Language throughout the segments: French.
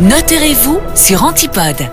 Notez-vous sur Antipode.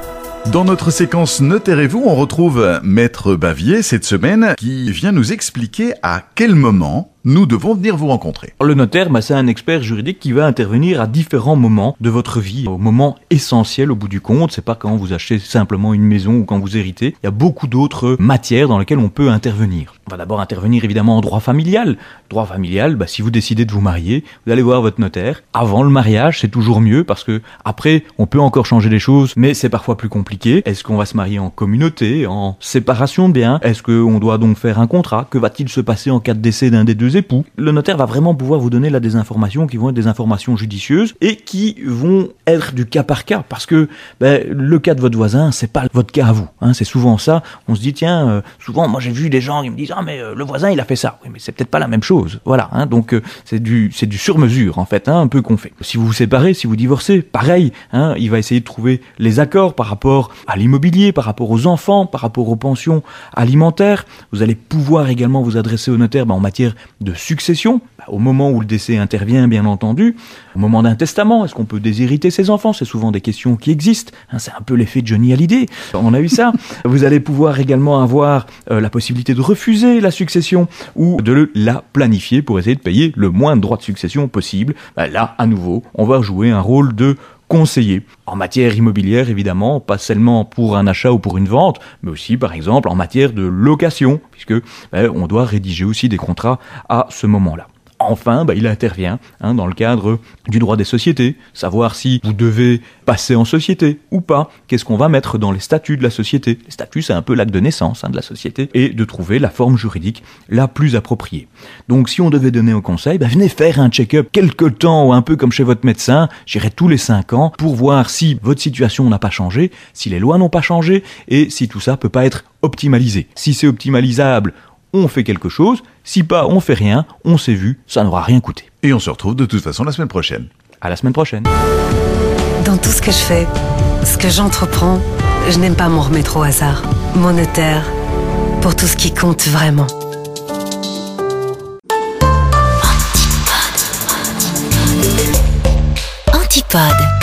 Dans notre séquence Notez-vous, on retrouve Maître Bavier cette semaine qui vient nous expliquer à quel moment nous devons venir vous rencontrer. Le notaire, bah, c'est un expert juridique qui va intervenir à différents moments de votre vie, au moment essentiel au bout du compte. C'est pas quand vous achetez simplement une maison ou quand vous héritez. Il y a beaucoup d'autres matières dans lesquelles on peut intervenir. On va d'abord intervenir évidemment en droit familial. Droit familial, bah, si vous décidez de vous marier, vous allez voir votre notaire. Avant le mariage, c'est toujours mieux parce que après, on peut encore changer les choses, mais c'est parfois plus compliqué. Est-ce qu'on va se marier en communauté, en séparation? De biens Est-ce qu'on doit donc faire un contrat? Que va-t-il se passer en cas de décès d'un des deux époux? Le notaire va vraiment pouvoir vous donner là des informations qui vont être des informations judicieuses et qui vont être du cas par cas parce que ben, le cas de votre voisin, c'est pas votre cas à vous. Hein, c'est souvent ça. On se dit tiens, euh, souvent moi j'ai vu des gens qui me disent ah mais euh, le voisin il a fait ça. Oui mais c'est peut-être pas la même chose. Voilà. Hein, donc euh, c'est du c'est du sur mesure en fait, hein, un peu qu'on fait. Si vous vous séparez, si vous divorcez, pareil. Hein, il va essayer de trouver les accords par rapport à l'immobilier, par rapport aux enfants, par rapport aux pensions alimentaires. Vous allez pouvoir également vous adresser au notaire ben, en matière de succession, bah, au moment où le décès intervient, bien entendu, au moment d'un testament, est-ce qu'on peut déshériter ses enfants? C'est souvent des questions qui existent. Hein, c'est un peu l'effet Johnny Hallyday. On a eu ça. Vous allez pouvoir également avoir euh, la possibilité de refuser la succession ou de la planifier pour essayer de payer le moins de droits de succession possible. Bah, là, à nouveau, on va jouer un rôle de conseiller en matière immobilière évidemment, pas seulement pour un achat ou pour une vente, mais aussi par exemple en matière de location, puisque ben, on doit rédiger aussi des contrats à ce moment-là enfin, bah, il intervient hein, dans le cadre du droit des sociétés, savoir si vous devez passer en société ou pas, qu'est-ce qu'on va mettre dans les statuts de la société? Les statuts, c'est un peu l'acte de naissance hein, de la société, et de trouver la forme juridique la plus appropriée. Donc si on devait donner un conseil, bah, venez faire un check-up quelque temps, ou un peu comme chez votre médecin, j'irai tous les cinq ans, pour voir si votre situation n'a pas changé, si les lois n'ont pas changé, et si tout ça peut pas être optimalisé. Si c'est optimalisable, on fait quelque chose, si pas, on fait rien, on s'est vu, ça n'aura rien coûté. Et on se retrouve de toute façon la semaine prochaine. À la semaine prochaine. Dans tout ce que je fais, ce que j'entreprends, je n'aime pas m'en remettre au hasard. Mon notaire, pour tout ce qui compte vraiment. Antipode.